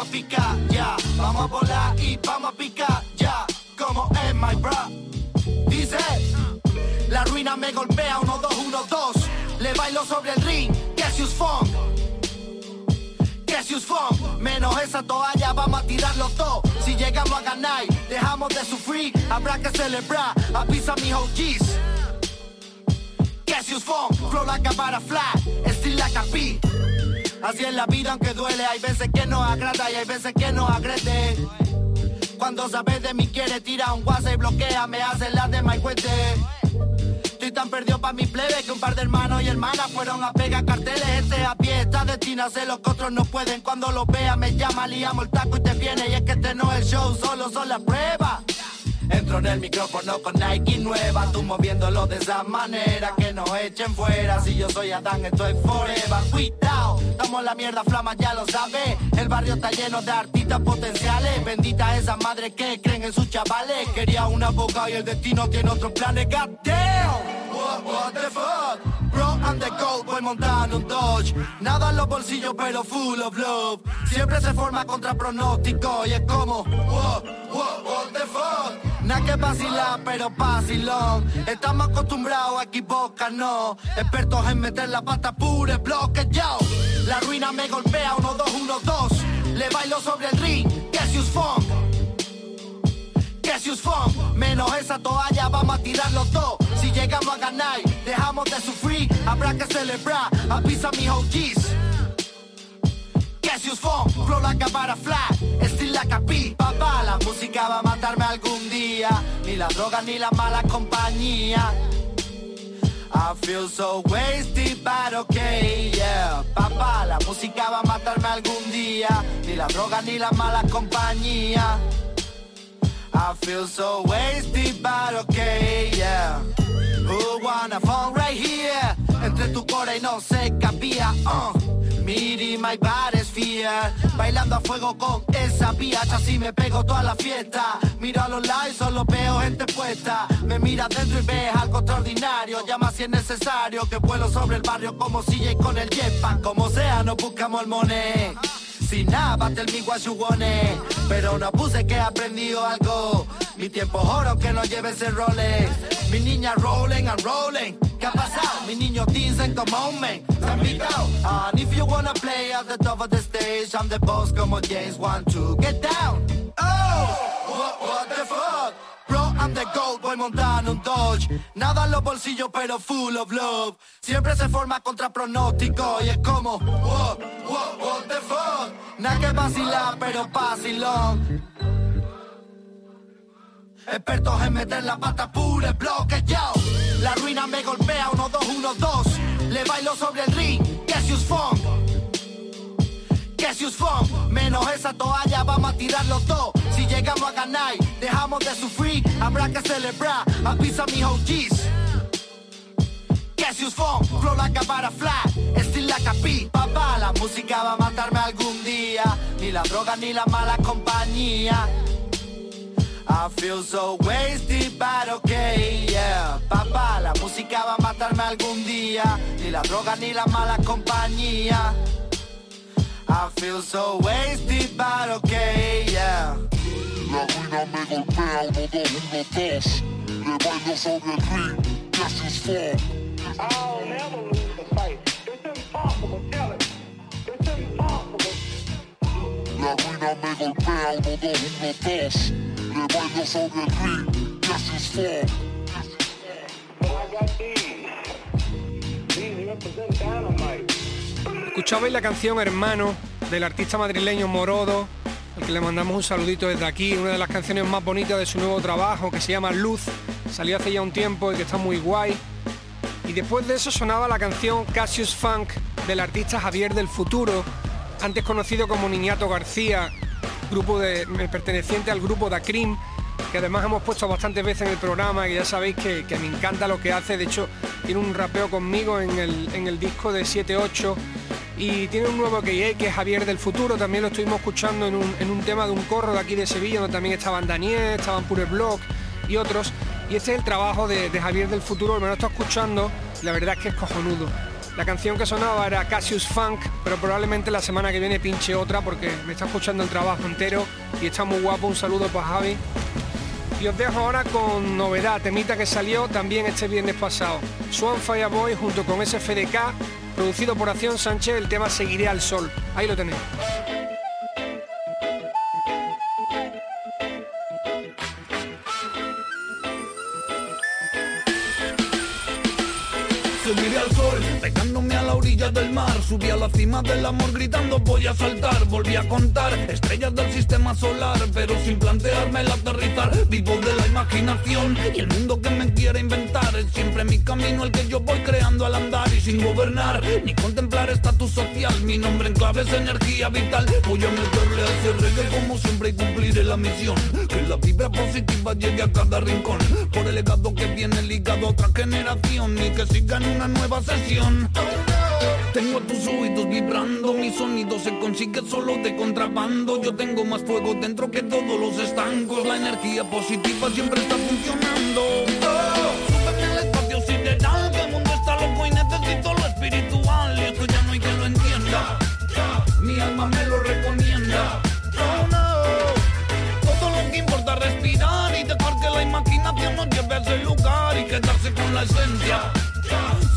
Vamos a picar, ya. Vamos a volar y vamos a picar, ya. Como es my bro. Dice, la ruina me golpea, uno, dos, uno, dos. Le bailo sobre el ring, que si us funk. Que si us funk. Menos esa toalla, vamos a tirarlo todo. Si llegamos a ganar, dejamos de sufrir. Habrá que celebrar, avisa mis OGs. Cassius Funk, flow like a butterfly, still like a bee. Así es la vida aunque duele, hay veces que nos agrada y hay veces que nos agrede. Cuando sabes de mí quiere tirar un WhatsApp y bloquea, me hace la de my Estoy tan perdido pa' mi plebe que un par de hermanos y hermanas fueron a pegar carteles. Este a pie está destinado a hacer lo que otros no pueden. Cuando lo vea me llama, liamos el taco y te viene. Y es que este no es el show, solo son las pruebas. En el micrófono con Nike nueva, tú moviéndolo de esa manera que nos echen fuera. Si yo soy Adán, esto es forever. Cuidado, estamos la mierda, flama, ya lo sabes. El barrio está lleno de artistas potenciales. Bendita esa madre que creen en sus chavales. Quería un abogado y el destino tiene otros planes. God damn, what, what the fuck. Bro, I'm the goat, voy montando un Dodge Nada en los bolsillos, pero full of love Siempre se forma contra pronóstico Y es como, what, what, the Nada que vacilar, pero vacilón. Estamos acostumbrados a equivocarnos Expertos en meter la pata pura, bloque, yo. La ruina me golpea, uno, dos, uno, dos. Le bailo sobre el ring, Cassius Funk. Cassius Funk. Menos esa toalla, vamos a tirar los dos. Si llegamos a ganar, dejamos de sufrir. Habrá que celebrar, avisa mis OGs Funk, flow like a butterfly, still like a. Papá, la música va a matarme algún día, ni la droga ni la mala compañía. I feel so wasted, but okay, yeah. Papá, la música va a matarme algún día, ni la droga ni la mala compañía. I feel so wasted, but okay, yeah. Who wanna phone right here? Entre tu core y no se capía, uh. Miri my fear. Bailando a fuego con esa piacha Así me pego toda la fiesta. Miro a los lives, solo veo gente puesta. Me mira dentro y ves algo extraordinario. Llama si es necesario Que vuelo sobre el barrio como CJ con el jetpack Como sea, no buscamos el money battle me what you Pero no puse que he aprendido algo. Mi tiempo oro que no lleve ese roles. Mi niña rolling and rolling. ¿Qué ha pasado? Mi niño dicen come on man. And if you wanna play at the top of the stage, I'm the boss como James one to get down. Nada en los bolsillos, pero full of love. Siempre se forma contra pronóstico y es como, what, what, what the fuck. Nada que vacilar, pero vacilón. Expertos en meter la pata pura, bloque yo. La ruina me golpea, uno, dos, uno, dos. Le bailo sobre el ring, Cassius Funk. Cassius Funk, menos esa toalla, vamos a tirarlo todo. Si llegamos a ganar, dejamos de sufrir, habrá que celebrar. A pizza mi OGs. Cassius Funk, flow like a butterfly, still like a. Papá, la música va a matarme algún día. Ni la droga ni la mala compañía. I feel so wasted, but okay, yeah. Papá, la música va a matarme algún día. Ni la droga ni la mala compañía. I feel so wasted, but okay, yeah. La ruina me golpea, uno, dos, uno, dos. Le bailo sobre el ring, Cassius fall. I'll never lose the fight. It's impossible, tell it. It's impossible. La ruina me golpea, uno, dos, uno, dos. Le bailo sobre el ring, Cassius fall. Well, I got these. These represent dynamite. Escuchabais la canción Hermano del artista madrileño Morodo, que le mandamos un saludito desde aquí, una de las canciones más bonitas de su nuevo trabajo que se llama Luz, salió hace ya un tiempo y que está muy guay. Y después de eso sonaba la canción Cassius Funk del artista Javier del Futuro, antes conocido como Niñato García, grupo de, perteneciente al grupo Da Cream, que además hemos puesto bastantes veces en el programa, y ya sabéis que, me encanta lo que hace, de hecho tiene un rapeo conmigo en el, en el disco de 7-8 y tiene un nuevo que que es Javier del Futuro, también lo estuvimos escuchando en un, tema de un corro de aquí de Sevilla, donde también estaban Daniel, estaban Pure Block y otros, y este es el trabajo de, Javier del Futuro, me lo estoy escuchando, la verdad es que es cojonudo. La canción que sonaba era Cassius Funk, pero probablemente la semana que viene pinche otra porque me está escuchando el trabajo entero y está muy guapo. Un saludo para Javi. Y os dejo ahora con novedad, temita que salió también este viernes pasado. Swan Fireboy junto con SFDK producido por Acción Sánchez, el tema Seguiré al Sol. Ahí lo tenéis. Pegándome a la orilla del mar Subí a la cima del amor gritando voy a saltar Volví a contar estrellas del sistema solar Pero sin plantearme el aterrizar Vivo de la imaginación y el mundo que me quiere inventar Es siempre mi camino el que yo voy creando al andar Y sin gobernar ni contemplar estatus social Mi nombre en clave es energía vital Voy a meterle a ese reggae como siempre y cumpliré la misión Que la vibra positiva llegue a cada rincón Por el legado que viene ligado a otra generación Y que sigan una nueva sesión. Tengo tus oídos vibrando, mi sonido se consigue solo de contrabando. Yo tengo más fuego dentro que todos los estancos. La energía positiva siempre está funcionando. Oh, el espacio sideral, que el mundo está loco y necesito lo espiritual. Y esto ya no hay que lo entienda. Mi alma me lo recomienda. Oh, no. Todo lo que importa es respirar y dejar que la imaginación nos lleve a ese lugar y quedarse con la esencia.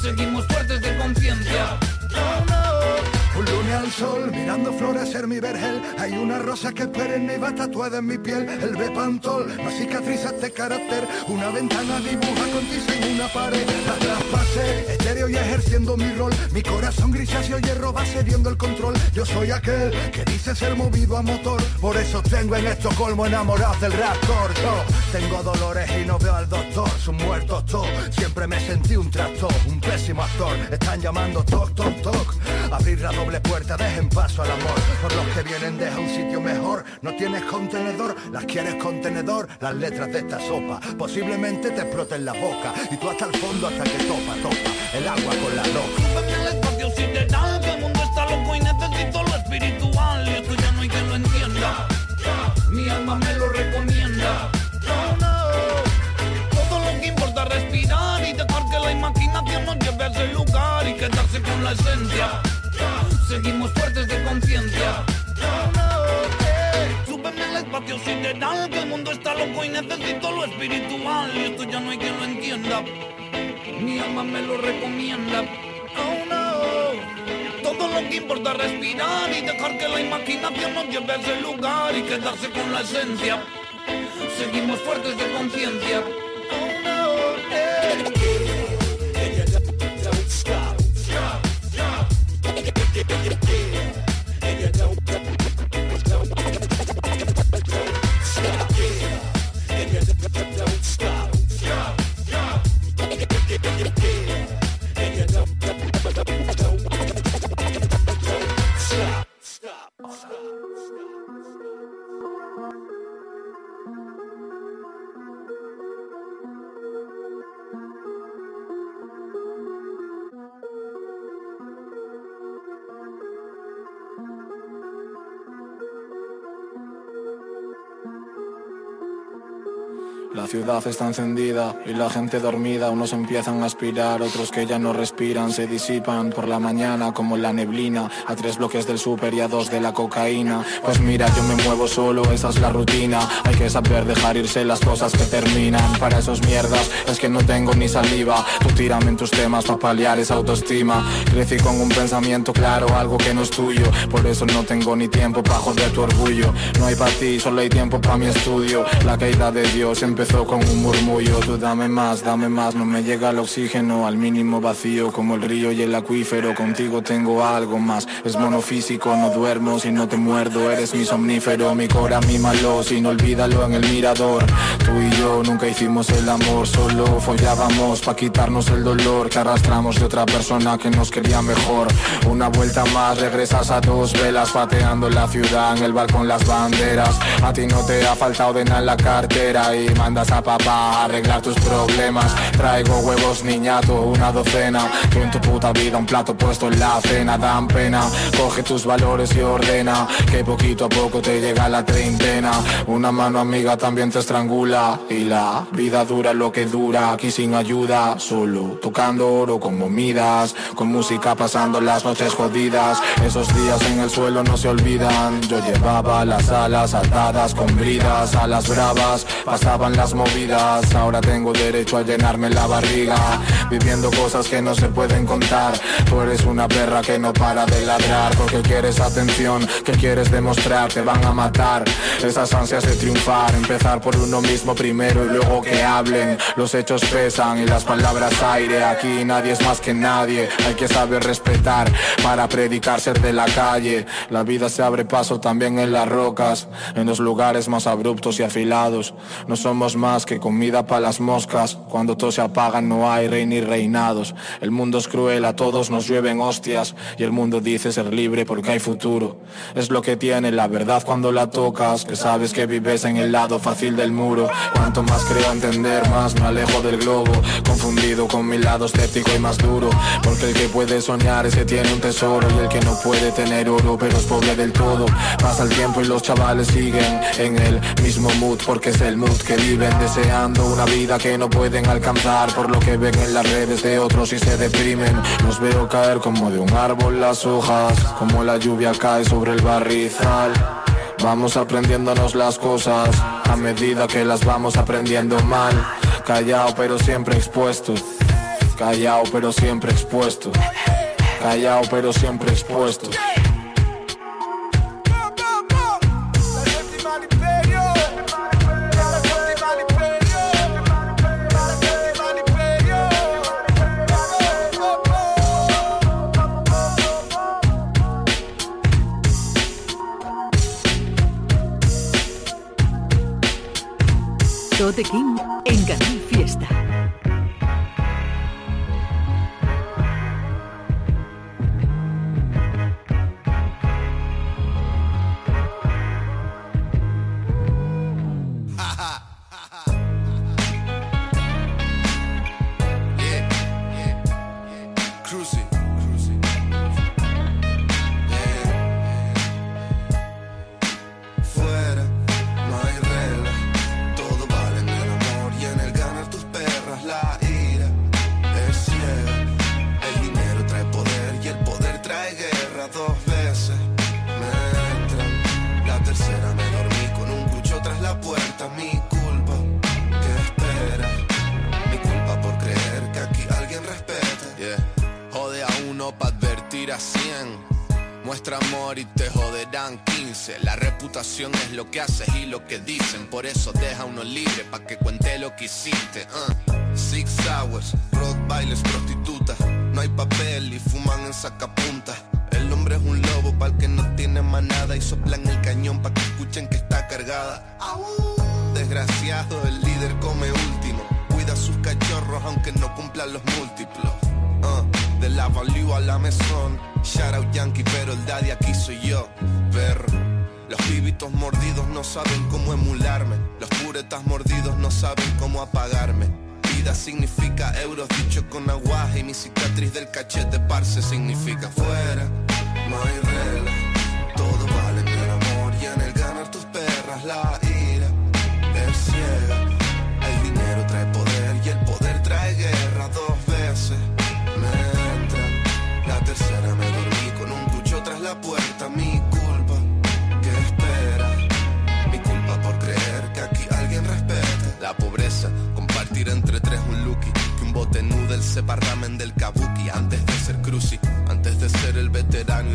Seguimos fuertes de conciencia. No. lunes al sol, mirando florecer mi vergel. Hay una rosa que perenne y va tatuada en mi piel. El bepantol, no cicatriz de carácter. Una ventana dibuja con tiza en una pared. La traspasé, y ejerciendo mi rol. Mi corazón grisáceo hierro va cediendo el control. Yo soy aquel que dice ser movido a motor. Por eso tengo en Estocolmo enamorado del raptor. Yo tengo dolores y no veo al doctor. Son muertos todos. Siempre me sentí un tractor, un pésimo actor. Están llamando toc, toc, toc. Abrir la doble puerta, dejen paso al amor. Por los que vienen, deja un sitio mejor. No tienes contenedor, las quieres contenedor. Las letras de esta sopa posiblemente te exploten la boca. Y tú hasta el fondo hasta que topa, topa. Agua con la roca. el espacio sideral, que el mundo está loco y necesito lo espiritual. Y esto ya no hay quien lo entienda. Mi alma me lo recomienda. No, no. Todo lo que importa es respirar y dejar que la imaginación nos lleve a ese lugar y quedarse con la esencia. Seguimos fuertes de conciencia. Eh. Súbeme al espacio sideral, que el mundo está loco y necesito lo espiritual. Y esto ya no hay quien lo entienda. Mi alma me lo recomienda. Oh no. Todo lo que importa es respirar y dejar que la imaginación nos lleve a ese lugar y quedarse con la esencia. Seguimos fuertes de conciencia. Oh no. eh. Ciudad está encendida y la gente dormida, unos empiezan a aspirar, otros que ya no respiran, se disipan por la mañana como la neblina, a tres bloques del súper y a dos de la cocaína. Pues mira, yo me muevo solo, esa es la rutina, hay que saber dejar irse las cosas que terminan. Para esos mierdas es que no tengo ni saliva, tú tírame en tus temas para paliar esa autoestima. Crecí con un pensamiento claro, algo que no es tuyo, por eso no tengo ni tiempo para joder tu orgullo. No hay para ti, solo hay tiempo para mi estudio. La caída de Dios empezó con un murmullo Tú dame más, dame más, no me llega el oxígeno Al mínimo vacío como el río y el acuífero. Contigo tengo algo más, es monofísico No duermo si no te muerdo, eres mi somnífero Mi cora, mi malo, sin olvídalo en el mirador. Tú y yo nunca hicimos el amor Solo follábamos pa' quitarnos el dolor Que arrastramos de otra persona que nos quería mejor. Una vuelta más, regresas a dos velas Pateando la ciudad en el balcón las banderas. A ti no te ha faltado de nada la cartera Y mandas a papá a arreglar tus problemas. Traigo huevos niñato, una docena. Tú en tu puta vida un plato puesto en la cena. Dan pena, coge tus valores y ordena Que poquito a poco te llega la treintena. Una mano amiga también te estrangula Y la vida dura lo que dura Aquí sin ayuda, solo tocando oro con momidas Con música pasando las noches jodidas. Esos días en el suelo no se olvidan. Yo llevaba las alas atadas con bridas A bravas. Pasaban las movidas. Ahora tengo derecho a llenarme la barriga Viviendo cosas que no se pueden contar. Tú eres una perra que no para de ladrar Porque quieres atención, que quieres demostrar Te van a matar. Esas ansias de triunfar Empezar por uno mismo primero y luego que hablen. Los hechos pesan y las palabras aire. Aquí nadie es más que nadie Hay que saber respetar para predicar ser de la calle. La vida se abre paso también en las rocas En los lugares más abruptos y afilados. No somos más que comida para las moscas. Cuando todo se apaga no hay rey ni reinados. El mundo es cruel, a todos nos llueven hostias. Y el mundo dice ser libre porque hay futuro. Es lo que tiene la verdad cuando la tocas Que sabes que vives en el lado fácil del muro. Cuanto más creo entender, más me alejo del globo. Confundido con mi lado escéptico y más duro. Porque el que puede soñar es que tiene un tesoro. Y el que no puede tener oro pero es pobre del todo. Pasa el tiempo y los chavales siguen en el mismo mood Porque es el mood que viven deseando una vida que no pueden alcanzar Por lo que ven en las redes de otros y se deprimen Los veo caer como de un árbol las hojas Como la lluvia cae sobre el barrizal Vamos aprendiéndonos las cosas a medida que las vamos aprendiendo mal. Callao pero siempre expuesto. Callao pero siempre expuesto. Callao pero siempre expuesto. Tote King en Por eso deja uno libre pa' que cuente lo que hiciste. uh. Six hours, rock bailes, prostitutas. No hay papel y fuman en sacapuntas.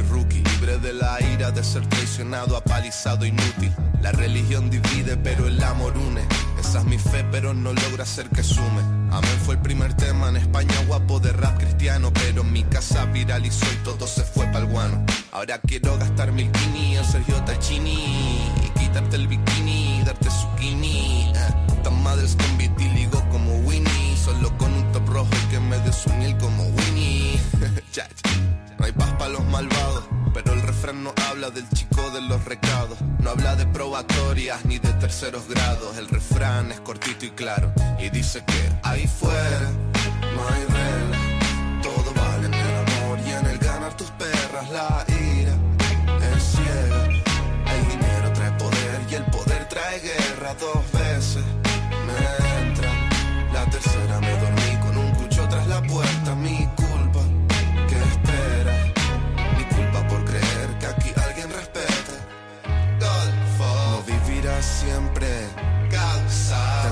Rookie. Libre de la ira de ser traicionado, apalizado, inútil. La religión divide, pero el amor une. Esa es mi fe, pero no logra hacer que sume. Amén fue el primer tema en España guapo de rap cristiano. Pero mi casa viralizó y todo se fue pa'l guano. Ahora quiero gastar mil kini en Sergio Tachini. Y quitarte el bikini, darte zucchini. Eh, Tan madres con vitíligo como Winnie. Solo con un top rojo y que me des un hil como Winnie. No hay paz para los malvados, pero el refrán no habla del chico de los recados. No habla de probatorias ni de terceros grados. El refrán es cortito y claro. Y dice que ahí fuera No hay reglas, todo vale en el amor y en el ganar tus perras. La ira es ciega, el dinero trae poder y el poder trae guerra. Dos veces me entran, la tercera me dormí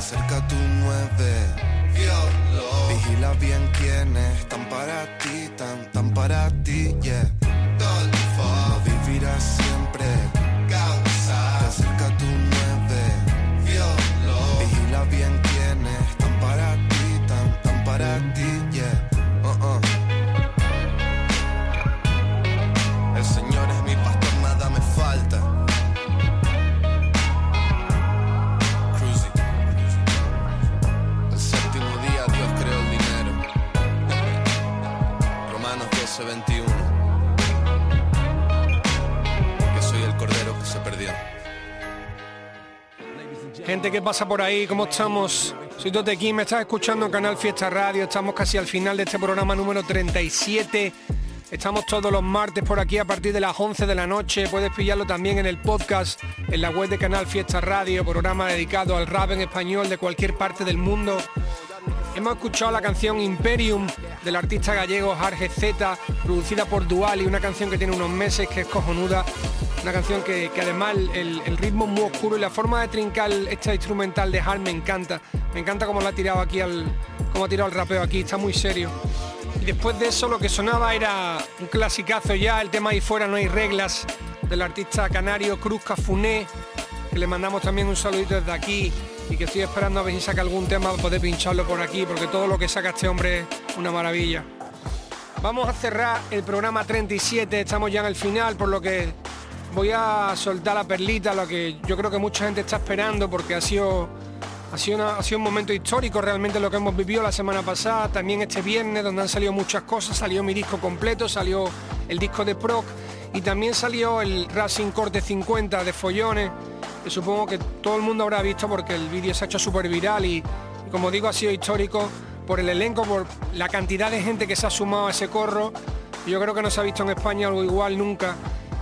acerca tu nueve. Vigila bien quienes están para ti, tan, tan para ti, yeah. No vivirás siempre 21. Que soy el cordero que se perdió. Gente que pasa por ahí, ¿cómo estamos? Soy Tote King, me estás escuchando en Canal Fiesta Radio, estamos casi al final de este programa número 37. Estamos todos los martes por aquí a partir de las 11 de la noche. Puedes pillarlo también en el podcast, en la web de Canal Fiesta Radio, programa dedicado al rap en español de cualquier parte del mundo. Hemos escuchado la canción Imperium del artista gallego Jarge Z, producida por Duali, una canción que tiene unos meses que es cojonuda. Una canción que, que además el, el ritmo es muy oscuro y la forma de trincar esta instrumental de Hart me encanta. Me encanta cómo la ha tirado aquí al. cómo ha tirado el rapeo aquí, está muy serio. Y después de eso lo que sonaba era un clasicazo ya, el tema ahí fuera no hay reglas, del artista canario Cruz Cafuné, que le mandamos también un saludito desde aquí y que estoy esperando a ver si saca algún tema para poder pincharlo por aquí, porque todo lo que saca este hombre es una maravilla. Vamos a cerrar el programa 37, estamos ya en el final, por lo que voy a soltar la perlita, lo que yo creo que mucha gente está esperando, porque ha sido Ha sido, ha sido un momento histórico realmente lo que hemos vivido la semana pasada, también este viernes donde han salido muchas cosas, salió mi disco completo, salió el disco de Proc y también salió el Racing Corte 50 de Follones, que supongo que todo el mundo habrá visto porque el vídeo se ha hecho súper viral y, como digo ha sido histórico por el elenco, por la cantidad de gente que se ha sumado a ese corro. Yo creo que no se ha visto en España algo igual nunca.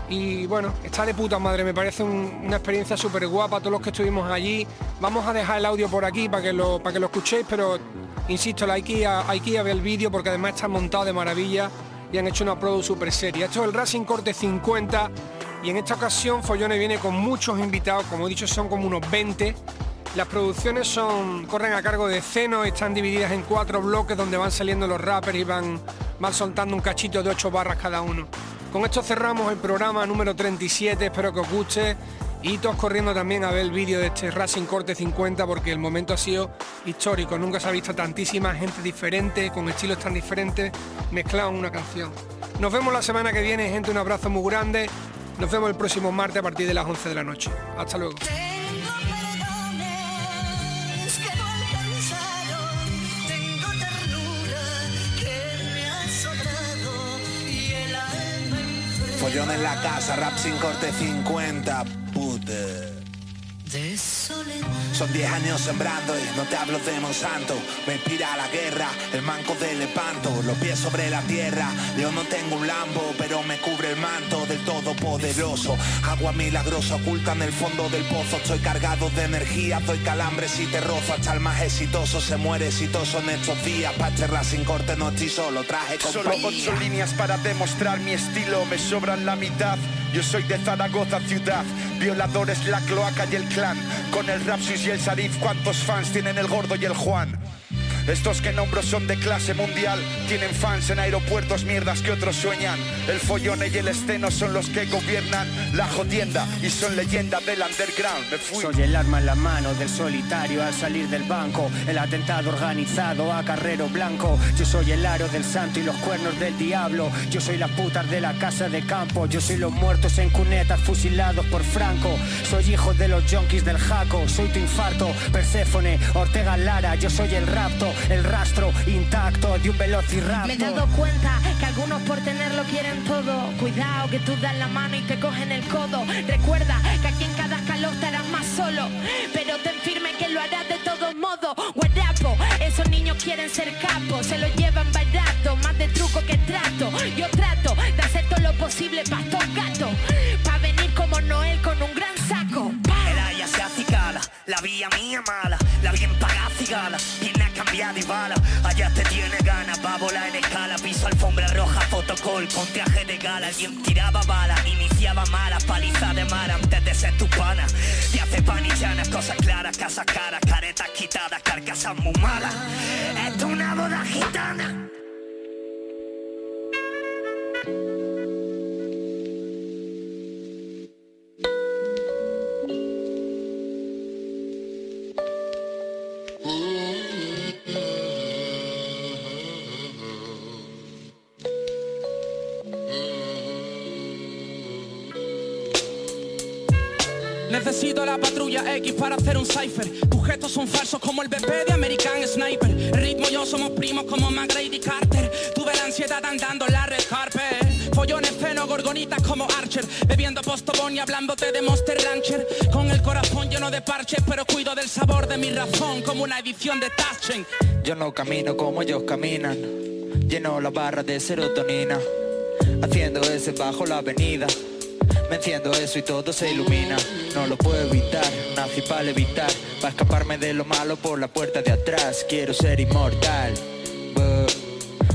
Y bueno, está de puta madre, me parece una experiencia súper guapa, todos los que estuvimos allí. Vamos a dejar el audio por aquí para que lo, para que lo escuchéis, pero insisto, hay que, hay que ir a ver el vídeo porque además está montado de maravilla y han hecho una produ súper seria. Esto es el Racing Corte 50 y en esta ocasión Follones viene con muchos invitados, como he dicho son como unos 20 las producciones son, corren a cargo de Ceno, están divididas en cuatro bloques donde van saliendo los rappers y van, van soltando un cachito de ocho barras cada uno. Con esto cerramos el programa número 37, espero que os guste. Y todos corriendo también a ver el vídeo de este Racing Corte 50 porque el momento ha sido histórico. Nunca se ha visto tantísima gente diferente, con estilos tan diferentes, mezclados en una canción. Nos vemos la semana que viene, gente. Un abrazo muy grande. Nos vemos el próximo martes a partir de las 11 de la noche. Hasta luego. Follón en la casa, rap sin corte 50, Buda. Son 10 años sembrando y no te hablo de Monsanto. Me inspira la guerra, el manco del lepanto, los pies sobre la tierra. Yo no tengo un lambo, pero me cubre el manto del todopoderoso. Agua milagrosa oculta en el fondo del pozo. Estoy cargado de energía, doy calambres y te rozo. Hasta el más exitoso se muere exitoso en estos días. Pa' sin corte no estoy solo, traje con Solo ocho líneas para demostrar mi estilo, me sobran la mitad. Yo soy de Zaragoza ciudad, violadores la cloaca y el clan. Con el Rapsis y el Sarif, ¿cuántos fans tienen el gordo y el Juan? Estos que nombro son de clase mundial, tienen fans en aeropuertos, mierdas que otros sueñan. El follone y el esteno son los que gobiernan la jodienda y son leyenda del underground. Soy el arma en la mano del solitario al salir del banco, el atentado organizado a Carrero Blanco. Yo soy el aro del santo y los cuernos del diablo. Yo soy las putas de la casa de campo. Yo soy los muertos en cunetas fusilados por Franco. Soy hijo de los junkies del jaco. Soy tu infarto, Perséfone, Ortega Lara. Yo soy el rapto el rastro intacto de un velociraptor. Me he dado cuenta que algunos por tenerlo quieren todo. Cuidado que tú das la mano y te cogen el codo. Recuerda que aquí en cada escalón estarás más solo, pero ten firme que lo harás de todos modos. Guarapo, esos niños quieren ser capos, se lo llevan barato, más de truco que trato. Yo trato de hacer todo lo posible para estos gatos, para venir como Noel con un gran saco. Era ella se acicala, la vía mía mala, la bien pagada cigala, Allá te tiene ganas, va a volar en escala, piso alfombra roja, fotocall, con traje de gala. Alguien tiraba bala, iniciaba mala, paliza de mar antes de ser tu pana. Te hace pan y llanas, cosas claras, casas caras, caretas quitadas, carcasas muy malas. Esto es una boda gitana. La patrulla X para hacer un cipher. Tus gestos son falsos como el BP de American Sniper. Ritmo y yo somos primos como McGrady Carter. Tuve la ansiedad andando en la red carpet. Follones feno, gorgonitas como Archer. Bebiendo postobón y hablándote de Monster Rancher. Con el corazón lleno de parches, pero cuido del sabor de mi razón como una edición de Taschen. Yo no camino como ellos caminan. Lleno la barra de serotonina. Haciendo ese bajo la avenida. Me enciendo eso y todo se ilumina. No lo puedo evitar, nací para evitar. Para escaparme de lo malo por la puerta de atrás. Quiero ser inmortal.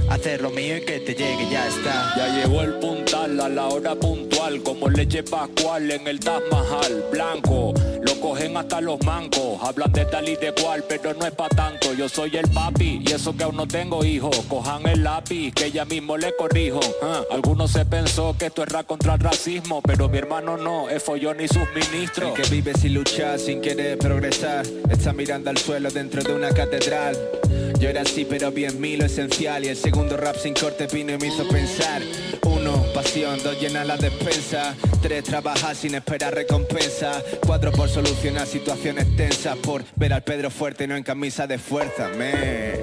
hacer lo mío y que te llegue, ya está. Ya llegó el puntal a la hora puntual, como leche pascual en el Taj Mahal, blanco. Cogen hasta los mancos, hablan de tal y de cual, pero no es pa' tanto. Yo soy el papi y eso que aún no tengo hijos. Cojan el lápiz, que ya mismo le corrijo. Ah, algunos se pensó que esto era contra el racismo, pero mi hermano no, es follón y sus ministros. El que vive sin luchar, sin querer progresar, está mirando al suelo dentro de una catedral. Yo era así pero bien mí lo esencial. Y el segundo rap sin corte vino y me hizo pensar. Uno, pasión, dos, llenar la despensa. Tres, trabajar sin esperar recompensa. Cuatro, por solucionar situaciones tensas. Por ver al Pedro fuerte no en camisa de fuerza, me.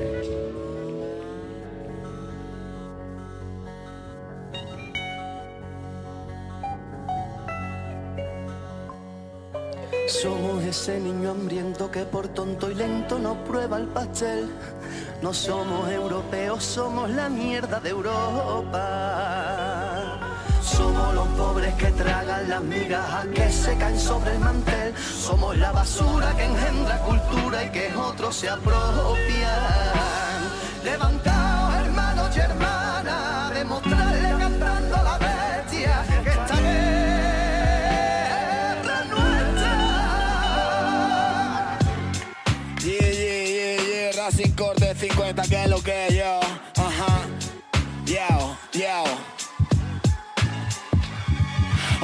Somos ese niño hambriento que por tonto y lento no prueba el pastel. No somos europeos, somos la mierda de Europa. Somos los pobres que tragan las migajas que se caen sobre el mantel. Somos la basura que engendra cultura y que otros se apropian. Levantaos,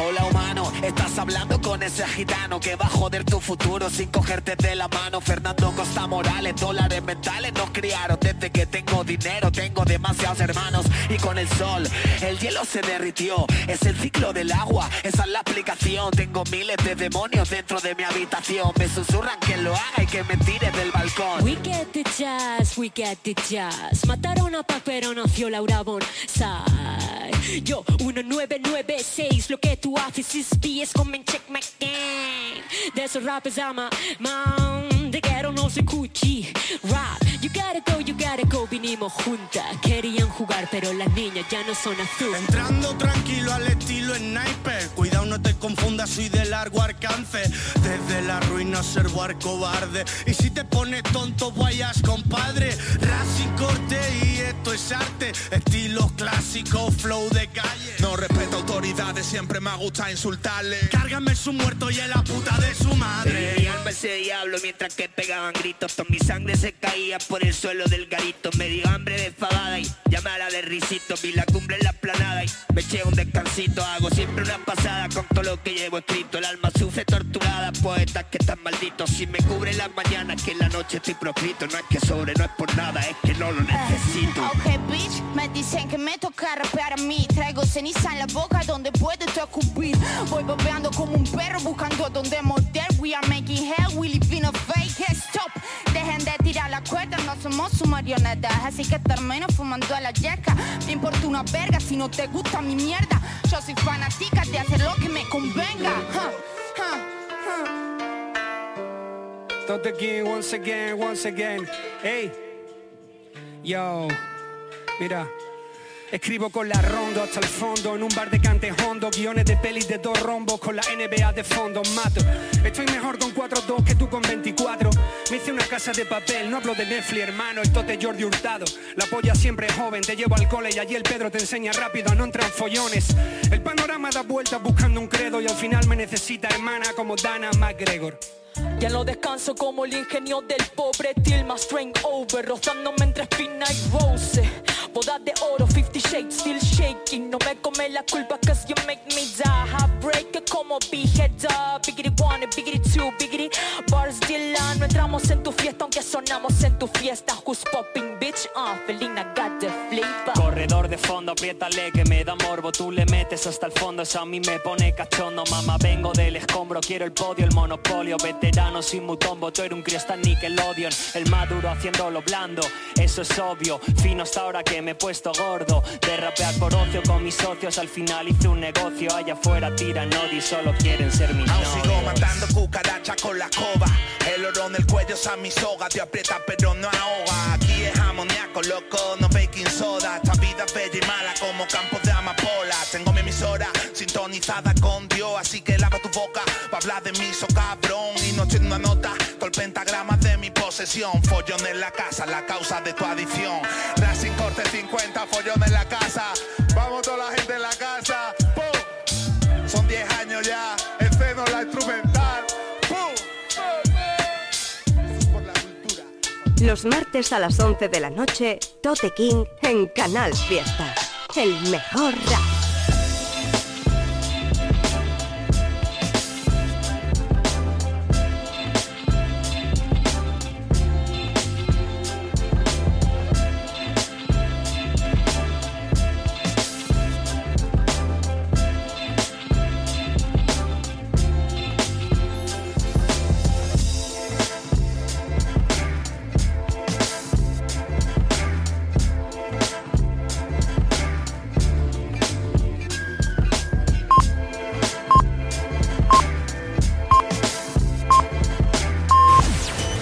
Hola humano, estás hablando con ese gitano que va a joder tu futuro sin cogerte de la mano. Fernando Costa Morales, dólares mentales nos criaron desde que tengo dinero, tengo demasiados hermanos y con el sol el hielo se derritió. Es el ciclo del agua, esa es la aplicación. Tengo miles de demonios dentro de mi habitación. Me susurran que lo haga y que me tire del balcón. We get the jazz, we get the jazz. Mataron a Pac, pero nació Laura Bonsai. Yo, 1996, lo que tú haces es BS, come and check my game. De esos rappers ama, man, de guerra no se cuchi. Rap, vinimos juntas. Querían jugar, pero las niñas ya no son azul. Entrando tranquilo al estilo sniper. Cuidado no te confundas, soy de largo alcance. Desde la ruina servar cobarde. Y si te pones tonto vayas compadre. Racing corte y esto es arte. Estilos clásicos, flow de calle. No respeto autoridades, siempre me gusta insultarle. Cárgame su muerto y en la puta de su madre. Mi alma ese diablo mientras que pegaban gritos. Toda mi sangre se caía por el suelo del garito. Me dio hambre de fabada y llamada de risito Vi la cumbre en la planada y me eché un descansito Hago siempre una pasada con todo lo que llevo escrito El alma sufre torturada, poetas que están malditos Si me cubre las mañanas que en la noche estoy proscrito No es que sobre, no es por nada, es que no lo necesito Ok, bitch, me dicen que me toca rapear a mí. Traigo ceniza en la boca donde puedo te escupir. Voy babeando como un perro buscando donde morder. We are making hell, we live in a fake. Dejen de tirar la cuerda, no somos su marionetas. Así que termino fumando a la yeca. Me importa una verga si no te gusta mi mierda. Yo soy fanática de hacer lo que me convenga. Huh, huh, once again, once again. Hey, yo, mira. Escribo con la rondo hasta el fondo En un bar de cante hondo Guiones de pelis de dos rombos Con la NBA de fondo. Mato Estoy mejor con 4-2 que tú con 24 Me hice una casa de papel No hablo de Netflix, hermano Esto de Jordi Hurtado. La polla siempre es joven Te llevo al cole y allí el Pedro te enseña rápido A no entrar en follones. El panorama da vueltas buscando un credo Y al final me necesita hermana como Dana McGregor Ya no descanso como el ingenio del pobre Till my strength over Rozándome entre espina y rose Bodas de oro, 50 shades, still shaking No me come la culpa cause you make me die. Heartbreak como big head up Biggity one, biggity two, biggity. Bars Dylan No entramos en tu fiesta aunque sonamos en tu fiesta. Who's popping bitch? Uh, Felina got the flavor. Corredor de fondo, apriétale que me da morbo. Tú le metes hasta el fondo, eso a mí me pone cachondo. Mamá, vengo del escombro, quiero el podio, el monopolio. Veterano sin mutombo, tú eres un criesta Nickelodeon El maduro haciéndolo blando, eso es obvio Fino hasta ahora que me he puesto gordo De rapear por ocio con mis socios Al final hice un negocio, allá afuera tiran y Solo quieren ser mis Aún sigo matando cucaracha con la escoba El oro en el cuello es a mi soga Te aprieta pero no ahoga Aquí es amoníaco, loco, no baking soda Esta vida es bella y mala como campos de amapola Tengo mi emisora sintonizada con Dios Así que lava tu boca para hablar de mí, so una nota con el pentagrama de mi posesión. Follón en la casa, la causa de tu adicción. Racing corte 50, follón en la casa. Vamos toda la gente en la casa. ¡Pum! Son 10 años ya, no la instrumental. Los martes a las 11 de la noche, Tote King en Canal Fiesta. El mejor rap.